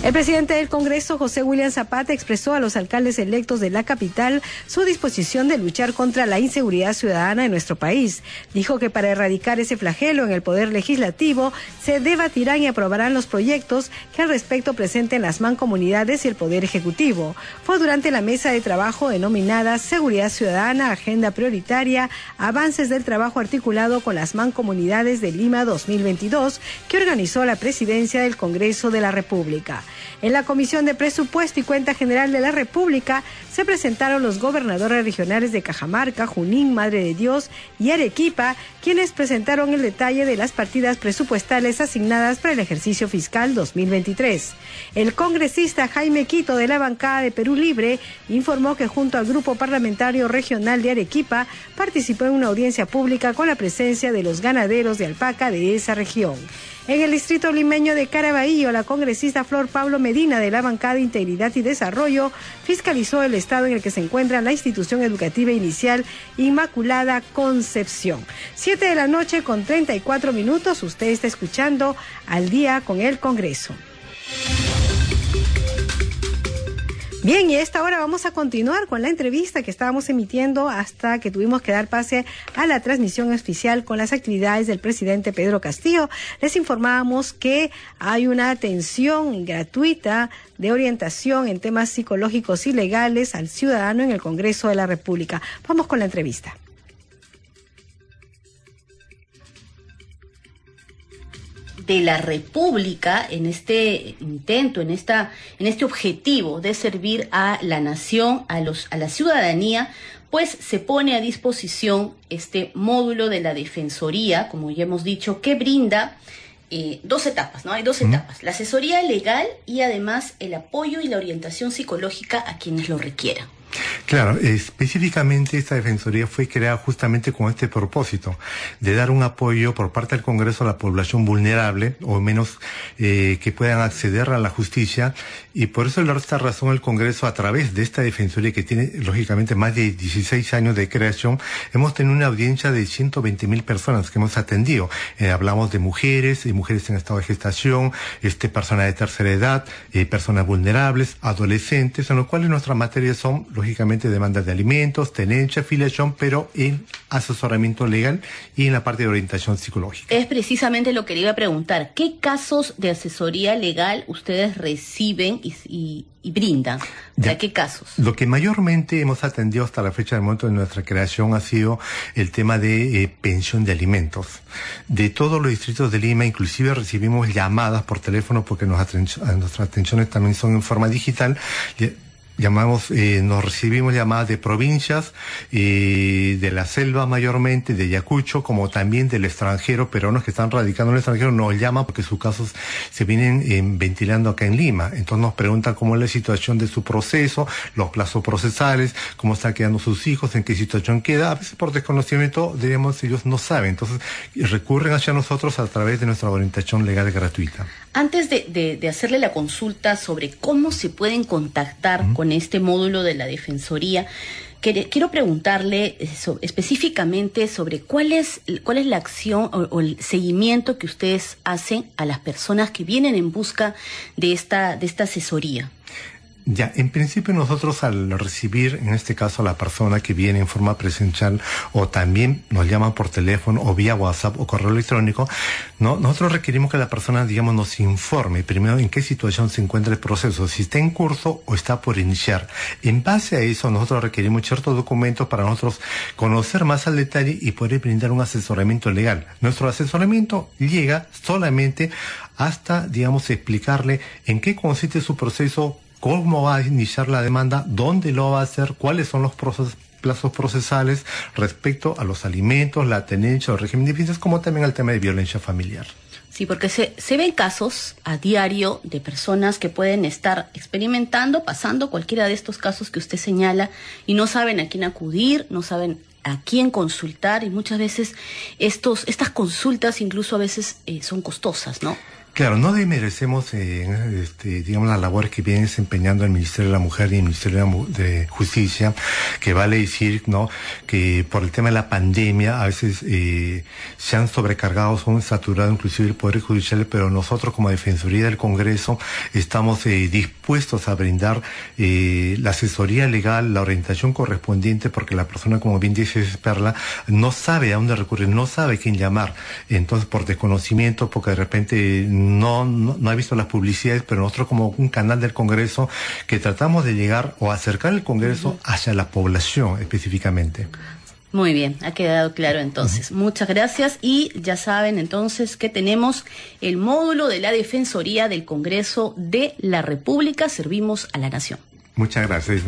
El presidente del Congreso, José William Zapata, expresó a los alcaldes electos de la capital su disposición de luchar contra la inseguridad ciudadana en nuestro país. Dijo que para erradicar ese flagelo en el Poder Legislativo se debatirán y aprobarán los proyectos que al respecto presenten las mancomunidades y el Poder Ejecutivo. Fue durante la mesa de trabajo denominada Seguridad Ciudadana, Agenda Prioritaria, Avances del Trabajo Articulado con las Mancomunidades de Lima 2022 que organizó la presidencia del Congreso de la República. En la Comisión de Presupuesto y Cuenta General de la República se presentaron los gobernadores regionales de Cajamarca, Junín, Madre de Dios y Arequipa, quienes presentaron el detalle de las partidas presupuestales asignadas para el ejercicio fiscal 2023. El congresista Jaime Quito de la bancada de Perú Libre informó que junto al Grupo Parlamentario Regional de Arequipa participó en una audiencia pública con la presencia de los ganaderos de alpaca de esa región. En el distrito limeño de Caraballo, la congresista Flor Pablo Medina de la bancada Integridad y Desarrollo fiscalizó el estado en el que se encuentra la institución educativa inicial Inmaculada Concepción. Siete de la noche con 34 minutos, usted está escuchando al día con el Congreso. Bien, y a esta hora vamos a continuar con la entrevista que estábamos emitiendo hasta que tuvimos que dar pase a la transmisión oficial con las actividades del presidente Pedro Castillo. Les informábamos que hay una atención gratuita de orientación en temas psicológicos y legales al ciudadano en el Congreso de la República. Vamos con la entrevista. De la República en este intento, en esta, en este objetivo de servir a la nación, a los, a la ciudadanía, pues se pone a disposición este módulo de la Defensoría, como ya hemos dicho, que brinda eh, dos etapas, ¿no? Hay dos etapas, la asesoría legal y además el apoyo y la orientación psicológica a quienes lo requieran. Claro, específicamente esta defensoría fue creada justamente con este propósito, de dar un apoyo por parte del Congreso a la población vulnerable, o menos eh, que puedan acceder a la justicia, y por eso, por esta razón, el Congreso, a través de esta defensoría que tiene, lógicamente, más de 16 años de creación, hemos tenido una audiencia de 120 mil personas que hemos atendido. Eh, hablamos de mujeres, y mujeres en estado de gestación, este, personas de tercera edad, eh, personas vulnerables, adolescentes, en lo cual nuestras materias son lógicamente demandas de alimentos, tenencia, afiliación, pero en asesoramiento legal y en la parte de orientación psicológica. Es precisamente lo que le iba a preguntar. ¿Qué casos de asesoría legal ustedes reciben brindan? ¿De qué casos? Lo que mayormente hemos atendido hasta la fecha del momento de nuestra creación ha sido el tema de eh, pensión de alimentos. De todos los distritos de Lima, inclusive recibimos llamadas por teléfono porque nuestras atenciones también son en forma digital llamamos, eh, nos recibimos llamadas de provincias, eh, de la selva mayormente, de Yacucho, como también del extranjero, peruanos que están radicando en el extranjero nos llaman porque sus casos se vienen eh, ventilando acá en Lima. Entonces nos preguntan cómo es la situación de su proceso, los plazos procesales, cómo están quedando sus hijos, en qué situación queda. A veces por desconocimiento, diríamos, ellos no saben. Entonces recurren hacia nosotros a través de nuestra orientación legal gratuita. Antes de, hacerle la consulta sobre cómo se pueden contactar con este módulo de la Defensoría, quiero preguntarle eh, específicamente sobre cuál es, cuál es la acción o, el seguimiento que ustedes hacen a las personas que vienen en busca de esta, de esta asesoría. Ya, en principio nosotros al recibir, en este caso, a la persona que viene en forma presencial o también nos llaman por teléfono o vía WhatsApp o correo electrónico, ¿no? nosotros requerimos que la persona, digamos, nos informe primero en qué situación se encuentra el proceso, si está en curso o está por iniciar. En base a eso, nosotros requerimos ciertos documentos para nosotros conocer más al detalle y poder brindar un asesoramiento legal. Nuestro asesoramiento llega solamente hasta, digamos, explicarle en qué consiste su proceso, cómo va a iniciar la demanda, dónde lo va a hacer, cuáles son los plazos procesales respecto a los alimentos, la tenencia o régimen de finanzas, como también al tema de violencia familiar. Sí, porque se, se ven casos a diario de personas que pueden estar experimentando, pasando cualquiera de estos casos que usted señala y no saben a quién acudir, no saben a quién consultar y muchas veces estos, estas consultas incluso a veces eh, son costosas, ¿no? Claro, no demerecemos, eh, este, digamos, la labor que viene desempeñando el Ministerio de la Mujer y el Ministerio de Justicia, que vale decir, ¿no?, que por el tema de la pandemia a veces eh, se han sobrecargado, son saturados inclusive el Poder Judicial, pero nosotros como Defensoría del Congreso estamos eh, dispuestos a brindar eh, la asesoría legal, la orientación correspondiente, porque la persona, como bien dice Perla, no sabe a dónde recurrir, no sabe a quién llamar. Entonces, por desconocimiento, porque de repente no, no, ha visto las publicidades, pero nosotros como un canal del Congreso que tratamos de llegar o acercar el Congreso hacia la población específicamente. Muy bien, ha quedado claro entonces. Muchas gracias y ya saben entonces que tenemos el módulo de la Defensoría del Congreso de la República. Servimos a la Nación. Muchas gracias.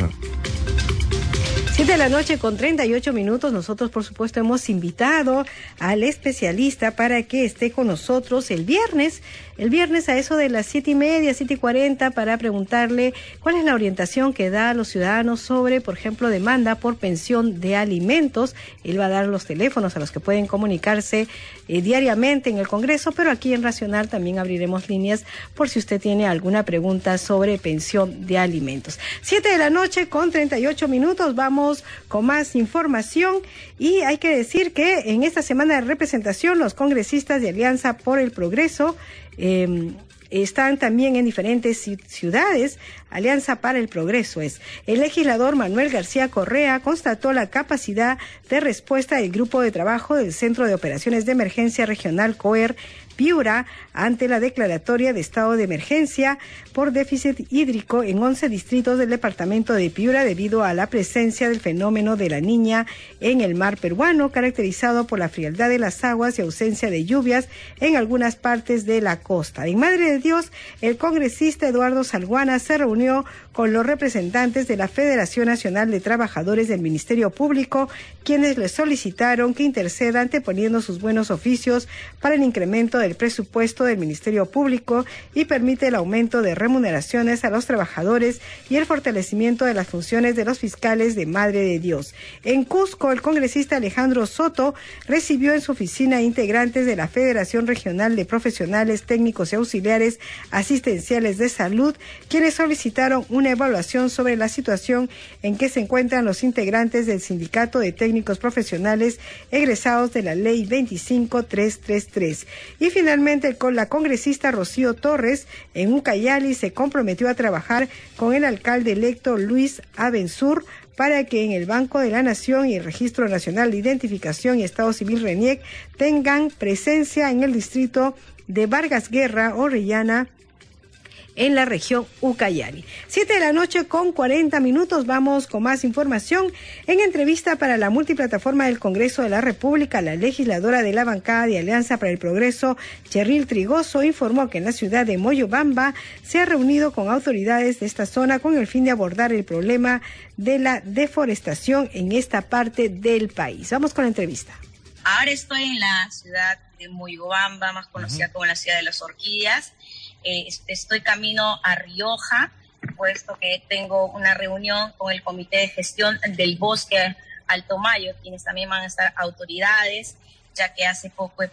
Siete de la noche con 38 minutos. Nosotros, por supuesto, hemos invitado al especialista para que esté con nosotros el viernes el viernes a eso de las siete y media, siete y cuarenta, para preguntarle cuál es la orientación que da a los ciudadanos sobre, por ejemplo, demanda por pensión de alimentos. Él va a dar los teléfonos a los que pueden comunicarse eh, diariamente en el Congreso, pero aquí en Racional también abriremos líneas por si usted tiene alguna pregunta sobre pensión de alimentos. Siete de la noche con treinta y ocho minutos, vamos con más información y hay que decir que en esta semana de representación los congresistas de Alianza por el Progreso eh, están también en diferentes ciudades. Alianza para el Progreso es. El legislador Manuel García Correa constató la capacidad de respuesta del grupo de trabajo del Centro de Operaciones de Emergencia Regional COER Piura ante la declaratoria de estado de emergencia por déficit hídrico en 11 distritos del departamento de Piura debido a la presencia del fenómeno de la niña en el mar peruano, caracterizado por la frialdad de las aguas y ausencia de lluvias en algunas partes de la costa. En Madre de Dios, el congresista Eduardo Salguana se reunió con los representantes de la Federación Nacional de Trabajadores del Ministerio Público, quienes le solicitaron que interceda anteponiendo sus buenos oficios para el incremento del presupuesto del Ministerio Público y permite el aumento de remuneraciones a los trabajadores y el fortalecimiento de las funciones de los fiscales de Madre de Dios. En Cusco, el congresista Alejandro Soto recibió en su oficina integrantes de la Federación Regional de Profesionales Técnicos y Auxiliares Asistenciales de Salud, quienes solicitaron una evaluación sobre la situación en que se encuentran los integrantes del Sindicato de Técnicos Profesionales egresados de la Ley 25333. Y finalmente, con la congresista Rocío Torres en Ucayali se comprometió a trabajar con el alcalde electo Luis Abensur para que en el Banco de la Nación y el Registro Nacional de Identificación y Estado Civil RENIEC tengan presencia en el distrito de Vargas Guerra, Orellana, en la región Ucayali. Siete de la noche con 40 minutos. Vamos con más información. En entrevista para la multiplataforma del Congreso de la República, la legisladora de la bancada de Alianza para el Progreso, Cheryl Trigoso, informó que en la ciudad de Moyobamba se ha reunido con autoridades de esta zona con el fin de abordar el problema de la deforestación en esta parte del país. Vamos con la entrevista. Ahora estoy en la ciudad de Moyobamba, más conocida como la ciudad de las orquídeas eh, estoy camino a Rioja, puesto que tengo una reunión con el Comité de Gestión del Bosque Alto Mayo, quienes también van a estar autoridades, ya que hace poco, eh,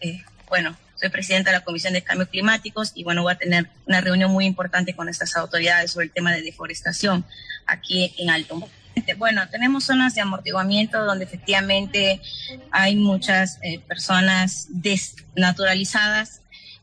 eh, bueno, soy presidenta de la Comisión de Cambios Climáticos y bueno, voy a tener una reunión muy importante con estas autoridades sobre el tema de deforestación aquí en Alto Mayo. Bueno, tenemos zonas de amortiguamiento donde efectivamente hay muchas personas desnaturalizadas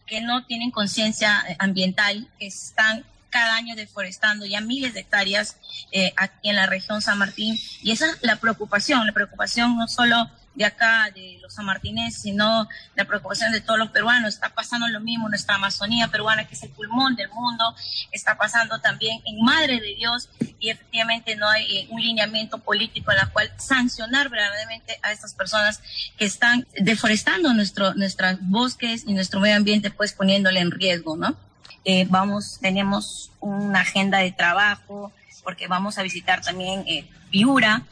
que no tienen conciencia eh, ambiental, que están cada año deforestando ya miles de hectáreas eh, aquí en la región San Martín. Y esa es la preocupación, la preocupación no solo de acá, de los sanmartineses, sino la preocupación de todos los peruanos. Está pasando lo mismo en nuestra Amazonía peruana, que es el pulmón del mundo, está pasando también en Madre de Dios y efectivamente no hay eh, un lineamiento político en la cual sancionar verdaderamente a estas personas que están deforestando nuestro, nuestros bosques y nuestro medio ambiente, pues poniéndole en riesgo, ¿no? Eh, vamos, tenemos una agenda de trabajo porque vamos a visitar también eh, Piura,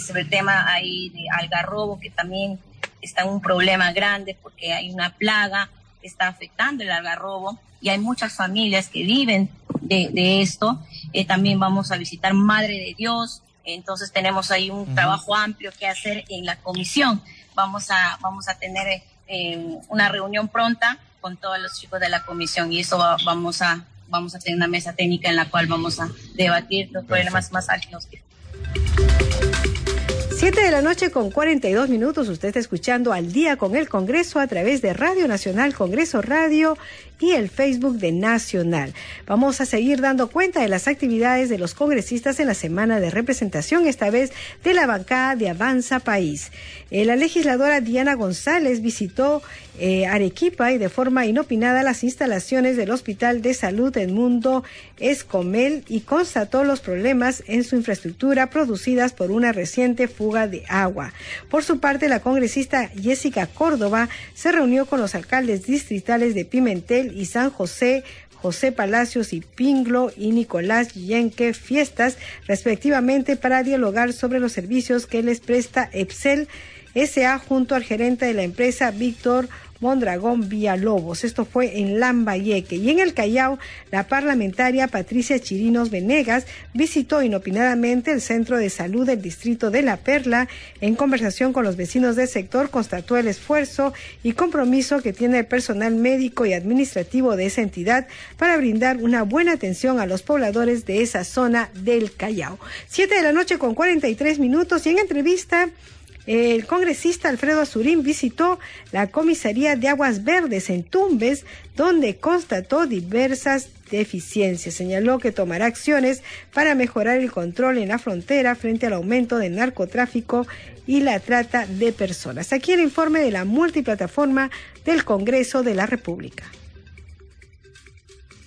sobre el tema ahí de algarrobo, que también está un problema grande porque hay una plaga que está afectando el algarrobo y hay muchas familias que viven de, esto. Eh, también vamos a visitar Madre de Dios, entonces tenemos ahí un trabajo amplio que hacer en la comisión. Vamos a, vamos a tener eh, una reunión pronta con todos los chicos de la comisión y eso vamos a vamos a tener una mesa técnica en la cual vamos a debatir los problemas más álgidos que 7 de la noche con 42 minutos, usted está escuchando al día con el Congreso a través de Radio Nacional Congreso Radio y el Facebook de Nacional. Vamos a seguir dando cuenta de las actividades de los congresistas en la semana de representación, esta vez de la bancada de Avanza País. Eh, la legisladora Diana González visitó eh, Arequipa y de forma inopinada las instalaciones del Hospital de Salud Mundo Escomel y constató los problemas en su infraestructura producidas por una reciente fuga de agua. Por su parte, la congresista Jessica Córdoba se reunió con los alcaldes distritales de Pimentel y San José José Palacios y Pinglo y Nicolás Yenque Fiestas, respectivamente, para dialogar sobre los servicios que les presta EPSEL SA junto al gerente de la empresa Víctor Mondragón Villalobos. Esto fue en Lambayeque. Y en el Callao, la parlamentaria Patricia Chirinos Venegas visitó inopinadamente el centro de salud del distrito de La Perla. En conversación con los vecinos del sector, constató el esfuerzo y compromiso que tiene el personal médico y administrativo de esa entidad para brindar una buena atención a los pobladores de esa zona del Callao. Siete de la noche con 43 minutos y en entrevista el congresista Alfredo Azurín visitó la comisaría de Aguas Verdes en Tumbes, donde constató diversas deficiencias. Señaló que tomará acciones para mejorar el control en la frontera frente al aumento del narcotráfico y la trata de personas. Aquí el informe de la multiplataforma del Congreso de la República.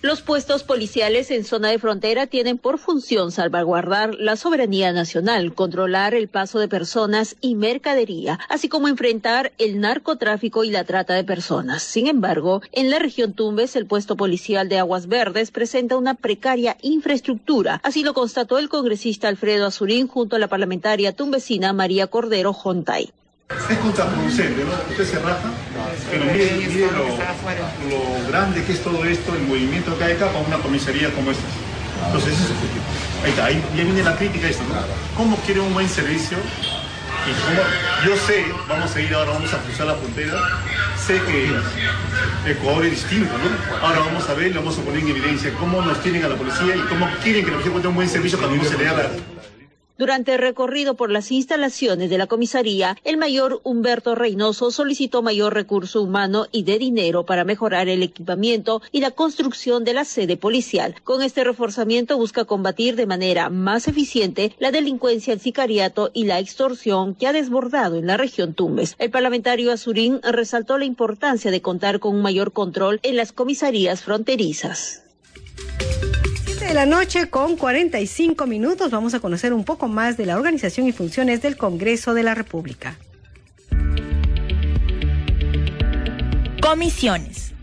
Los puestos policiales en zona de frontera tienen por función salvaguardar la soberanía nacional, controlar el paso de personas y mercadería, así como enfrentar el narcotráfico y la trata de personas. Sin embargo, en la región Tumbes, el puesto policial de Aguas Verdes presenta una precaria infraestructura. Así lo constató el congresista Alfredo Azurín junto a la parlamentaria tumbesina María Cordero Jontay. Es contraproducente, ¿no? Usted se raja, pero mire, lo, lo, grande que es todo esto, el movimiento que hay acá para una comisaría como esta. Entonces. Ahí está, ahí ya viene la crítica esta, ¿no? ¿Cómo quiere un buen servicio? Yo sé, vamos a ir ahora, vamos a cruzar la frontera, sé que Ecuador es distinto, ¿no? Ahora vamos a ver, vamos a poner en evidencia cómo nos tienen a la policía y cómo quieren que la policía un buen servicio cuando no se le da la durante el recorrido por las instalaciones de la comisaría, el mayor Humberto Reynoso solicitó mayor recurso humano y de dinero para mejorar el equipamiento y la construcción de la sede policial. Con este reforzamiento busca combatir de manera más eficiente la delincuencia, el sicariato y la extorsión que ha desbordado en la región Tumbes. El parlamentario Azurín resaltó la importancia de contar con un mayor control en las comisarías fronterizas de la noche con 45 minutos vamos a conocer un poco más de la organización y funciones del Congreso de la República. Comisiones.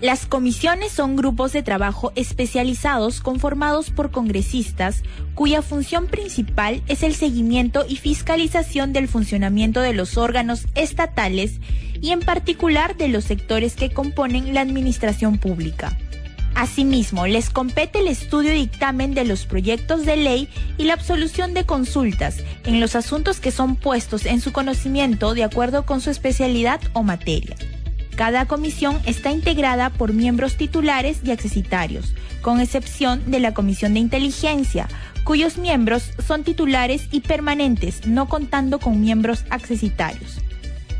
Las comisiones son grupos de trabajo especializados conformados por congresistas cuya función principal es el seguimiento y fiscalización del funcionamiento de los órganos estatales y en particular de los sectores que componen la administración pública. Asimismo, les compete el estudio y dictamen de los proyectos de ley y la absolución de consultas en los asuntos que son puestos en su conocimiento de acuerdo con su especialidad o materia. Cada comisión está integrada por miembros titulares y accesitarios, con excepción de la Comisión de Inteligencia, cuyos miembros son titulares y permanentes, no contando con miembros accesitarios.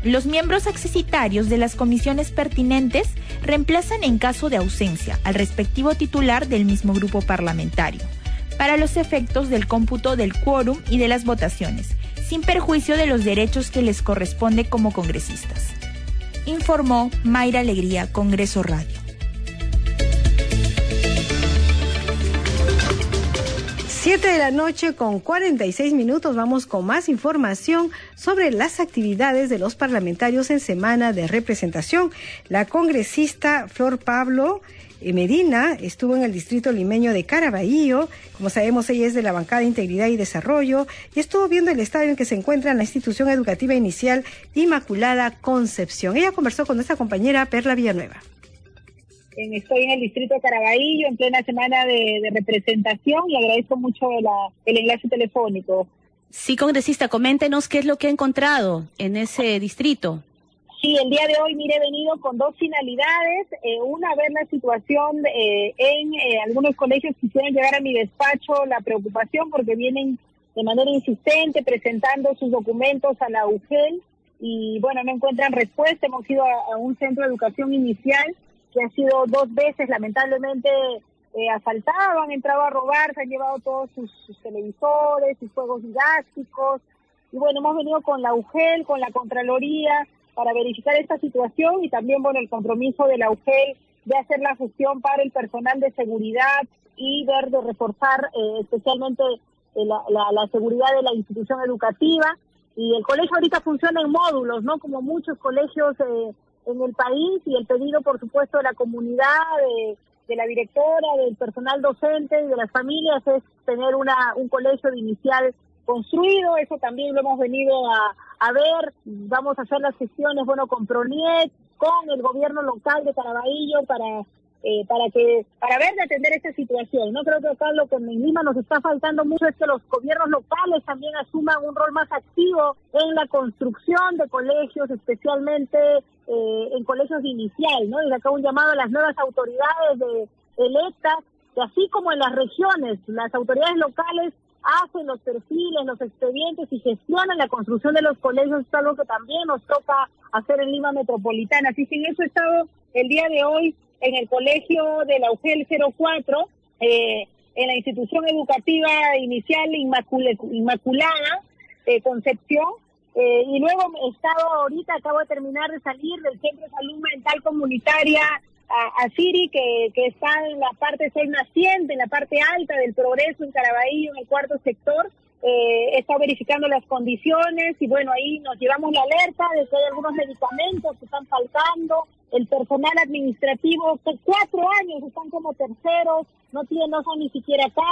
Los miembros accesitarios de las comisiones pertinentes reemplazan en caso de ausencia al respectivo titular del mismo grupo parlamentario, para los efectos del cómputo del quórum y de las votaciones, sin perjuicio de los derechos que les corresponde como congresistas. Informó Mayra Alegría, Congreso Radio. 7 de la noche con 46 minutos vamos con más información sobre las actividades de los parlamentarios en semana de representación. La congresista Flor Pablo eh, Medina estuvo en el distrito limeño de Caraballo. Como sabemos, ella es de la bancada de Integridad y Desarrollo y estuvo viendo el estadio en que se encuentra la institución educativa inicial Inmaculada Concepción. Ella conversó con nuestra compañera Perla Villanueva estoy en el distrito de Caraballo en plena semana de, representación y agradezco mucho el enlace telefónico. Sí, congresista, coméntenos qué es lo que ha encontrado en ese distrito. Sí, el día de hoy, mire, he venido con dos finalidades. Eh, una, ver la situación eh, en eh, algunos colegios quisieron llegar a mi despacho, la preocupación porque vienen de manera insistente presentando sus documentos a la UGEL y bueno, no encuentran respuesta. Hemos ido a un centro de educación inicial que ha sido dos veces lamentablemente eh, asaltado, han entrado a robar, se han llevado todos sus, televisores, sus juegos didácticos. Y bueno, hemos venido con la UGEL, con la Contraloría, para verificar esta situación y también, bueno, el compromiso de la UGEL de hacer la gestión para el personal de seguridad y ver de reforzar eh, especialmente eh, la, la, seguridad de la institución educativa. Y el colegio ahorita funciona en módulos, ¿no? Como muchos colegios eh, en el país y el pedido, por supuesto, de la comunidad, de, la directora, del personal docente y de las familias es tener una, un colegio de inicial construido. Eso también lo hemos venido a, a ver. Vamos a hacer las gestiones, bueno, con PRONIET, con el gobierno local de Caraballo para eh, para que para ver de atender esta situación. No creo que acá lo que en Lima nos está faltando mucho es que los gobiernos locales también asuman un rol más activo en la construcción de colegios, especialmente eh, en colegios inicial, ¿no? Y acá un llamado a las nuevas autoridades de electas, que así como en las regiones, las autoridades locales hacen los perfiles, los expedientes y gestionan la construcción de los colegios, es algo que también nos toca hacer en Lima Metropolitana. Así que en eso he estado el día de hoy en el colegio de la UGEL 04, eh, en la institución educativa inicial Inmaculada eh, Concepción, eh, y luego he estado ahorita, acabo de terminar de salir del Centro de Salud Mental Comunitaria a, Siri, que, que está en la parte sol naciente, en la parte alta del progreso en Caraballo, en el cuarto sector. Eh, está verificando las condiciones y bueno, ahí nos llevamos la alerta de que hay algunos medicamentos que están faltando, el personal administrativo, que cuatro años están como terceros, no tienen, no son ni siquiera acá,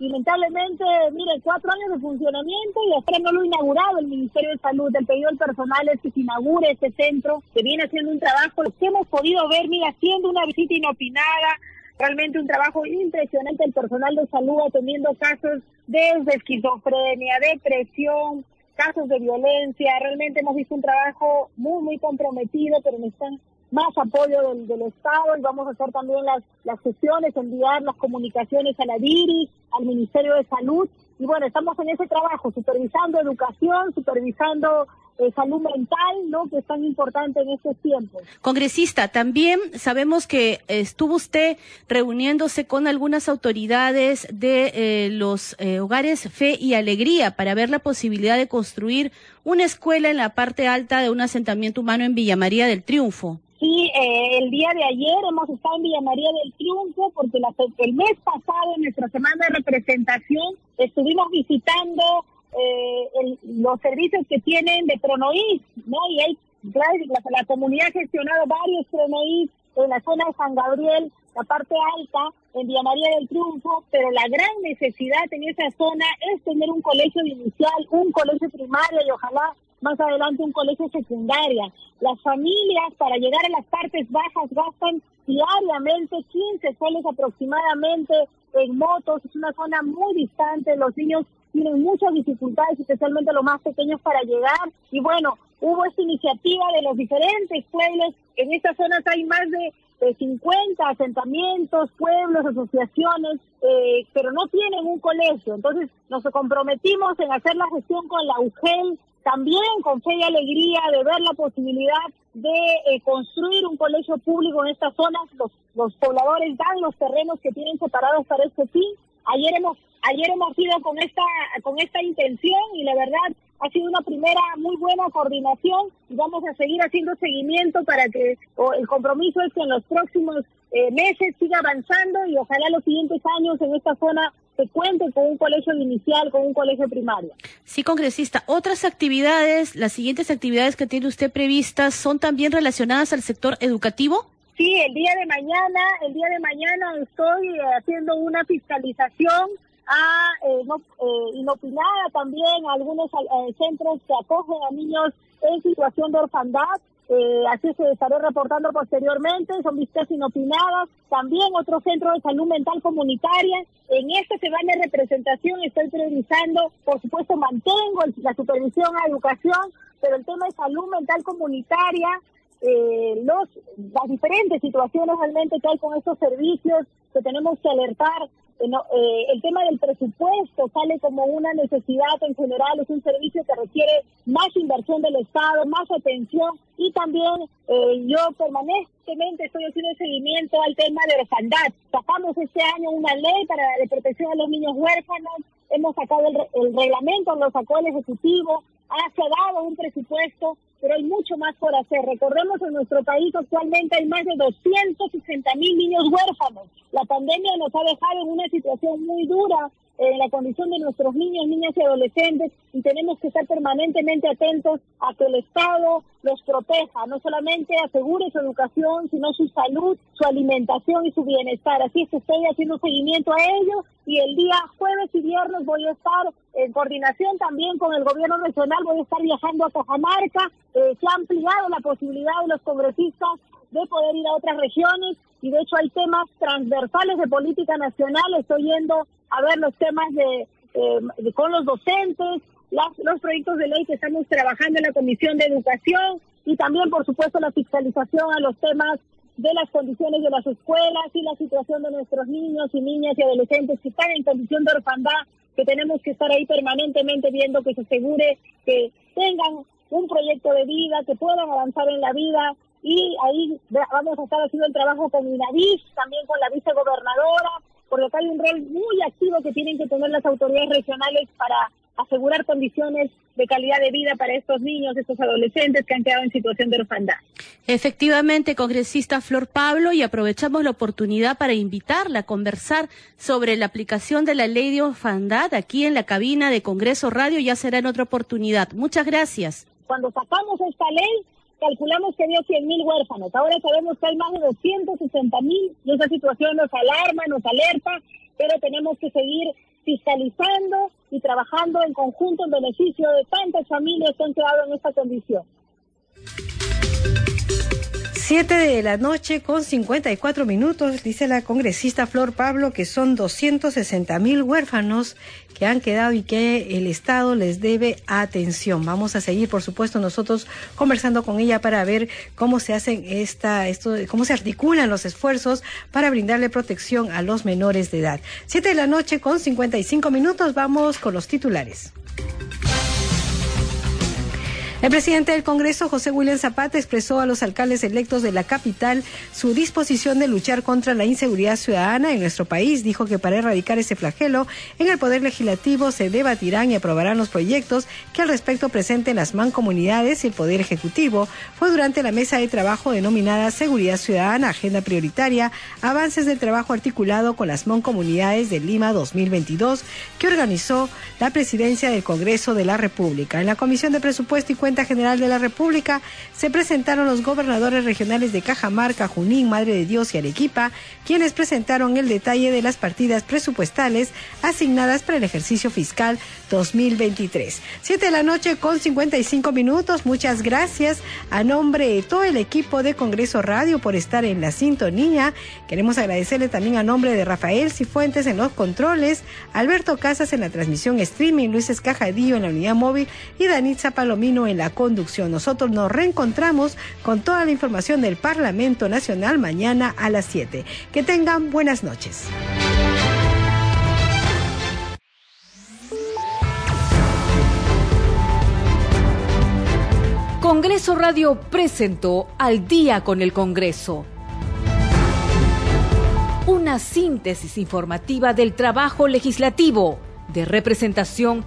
y lamentablemente, miren, cuatro años de funcionamiento y hasta no lo ha inaugurado el Ministerio de Salud, el pedido del personal es que se inaugure este centro, que viene haciendo un trabajo, que hemos podido ver, mira, haciendo una visita inopinada, realmente un trabajo impresionante. El personal de salud atendiendo casos desde esquizofrenia, depresión, casos de violencia. Realmente hemos visto un trabajo muy, muy comprometido, pero necesitan más apoyo del, Estado y vamos a hacer también las, las sesiones, enviar las comunicaciones a la DIRI, al Ministerio de Salud. Y bueno, estamos en ese trabajo, supervisando educación, supervisando eh, salud mental, ¿no? Que es tan importante en estos tiempos. Congresista, también sabemos que estuvo usted reuniéndose con algunas autoridades de eh, los eh, hogares Fe y Alegría para ver la posibilidad de construir una escuela en la parte alta de un asentamiento humano en Villa María del Triunfo. Sí, el día de ayer hemos estado en Villa María del Triunfo porque el mes pasado, en nuestra semana de representación, estuvimos visitando eh, los servicios que tienen de Pronoís, ¿no? Y hay, la, la comunidad ha gestionado varios Pronoís en la zona de San Gabriel, la parte alta, en Villa María del Triunfo, pero la gran necesidad en esa zona es tener un colegio inicial, un colegio primario y ojalá más adelante un colegio secundaria. Las familias para llegar a las partes bajas gastan diariamente 15 soles aproximadamente en motos, es una zona muy distante, los niños tienen muchas dificultades, especialmente los más pequeños, para llegar. Y bueno, hubo esta iniciativa de los diferentes pueblos. En estas zonas hay más de, 50 asentamientos, pueblos, asociaciones, eh, pero no tienen un colegio. Entonces nos comprometimos en hacer la gestión con la UGEL, también con fe y alegría de ver la posibilidad de eh, construir un colegio público en estas zonas. Los, los pobladores dan los terrenos que tienen separados para este fin. Ayer hemos Ayer hemos ido con esta, con esta intención y la verdad ha sido una primera muy buena coordinación y vamos a seguir haciendo seguimiento para que el compromiso es que en los próximos eh, meses siga avanzando y ojalá los siguientes años en esta zona se cuente con un colegio inicial, con un colegio primario. Sí, congresista. Otras actividades, las siguientes actividades que tiene usted previstas, ¿son también relacionadas al sector educativo? Sí, el día de mañana, el día de mañana estoy eh, haciendo una fiscalización a eh, no, eh, inopinada también algunos eh, centros que acogen a niños en situación de orfandad. Eh, así se estaré reportando posteriormente, son visitas inopinadas. También otro centro de salud mental comunitaria. En este se va de representación estoy priorizando, por supuesto mantengo la supervisión a educación, pero el tema de salud mental comunitaria, eh, los, las diferentes situaciones realmente que hay con estos servicios que tenemos que alertar eh, eh, el tema del presupuesto sale como una necesidad en general, es un servicio que requiere más inversión del Estado, más atención y también eh, yo permanentemente estoy haciendo seguimiento al tema de orfandad. Sacamos este año una ley para de protección a los niños huérfanos, hemos sacado el, el reglamento, lo sacó el Ejecutivo, ha dado un presupuesto, pero hay mucho más por hacer. Recordemos en nuestro país actualmente hay más de 260 mil niños huérfanos. La pandemia nos ha dejado en una situación muy dura en la condición de nuestros niños, niñas y adolescentes y tenemos que estar permanentemente atentos a que el Estado los proteja, no solamente asegure su educación, sino su salud, su alimentación y su bienestar. Así es que estoy haciendo seguimiento a ello y el día jueves y viernes voy a estar en coordinación también con el gobierno regional, voy a estar viajando a Cajamarca, eh, se ha ampliado la posibilidad de los congresistas de poder ir a otras regiones y de hecho hay temas transversales de política nacional, estoy yendo a ver los temas de, eh, con los docentes, los proyectos de ley que estamos trabajando en la Comisión de Educación y también, por supuesto, la fiscalización a los temas de las condiciones de las escuelas y la situación de nuestros niños y niñas y adolescentes que están en condición de orfandad, que tenemos que estar ahí permanentemente viendo que se asegure que tengan un proyecto de vida, que puedan avanzar en la vida y ahí vamos a estar haciendo el trabajo con INAVIS, también con la vicegobernadora, porque acá hay un rol muy activo que tienen que tener las autoridades regionales para asegurar condiciones de calidad de vida para estos niños, estos adolescentes que han quedado en situación de orfandad. Efectivamente, congresista Flor Pablo, y aprovechamos la oportunidad para invitarla a conversar sobre la aplicación de la ley de orfandad aquí en la cabina de Congreso Radio, ya será en otra oportunidad. Muchas gracias. Cuando sacamos esta ley, calculamos que había 100.000 huérfanos. Ahora sabemos que hay más de 260.000 y esa situación nos alarma, nos alerta, pero tenemos que seguir fiscalizando y trabajando en conjunto en beneficio de tantas familias que han quedado en esta condición. Siete de la noche con 54 minutos, dice la congresista Flor Pablo que son 260 mil huérfanos que han quedado y que el Estado les debe atención. Vamos a seguir, por supuesto, nosotros conversando con ella para ver cómo se hacen esta, esto, cómo se articulan los esfuerzos para brindarle protección a los menores de edad. Siete de la noche con 55 minutos, vamos con los titulares. El presidente del Congreso, José William Zapata, expresó a los alcaldes electos de la capital su disposición de luchar contra la inseguridad ciudadana en nuestro país. Dijo que para erradicar ese flagelo, en el Poder Legislativo se debatirán y aprobarán los proyectos que al respecto presenten las mancomunidades y el Poder Ejecutivo. Fue durante la mesa de trabajo denominada Seguridad Ciudadana, Agenda Prioritaria, Avances del Trabajo Articulado con las Mancomunidades de Lima 2022, que organizó la presidencia del Congreso de la República. En la Comisión de Presupuesto y General de la República se presentaron los gobernadores regionales de Cajamarca, Junín, Madre de Dios y Arequipa, quienes presentaron el detalle de las partidas presupuestales asignadas para el ejercicio fiscal 2023. Siete de la noche con 55 minutos. Muchas gracias a nombre de todo el equipo de Congreso Radio por estar en la sintonía. Queremos agradecerle también a nombre de Rafael Cifuentes en los controles, Alberto Casas en la transmisión streaming, Luis Escajadillo en la unidad móvil y Danitza Palomino en la conducción. Nosotros nos reencontramos con toda la información del Parlamento Nacional mañana a las 7. Que tengan buenas noches. Congreso Radio presentó Al día con el Congreso. Una síntesis informativa del trabajo legislativo, de representación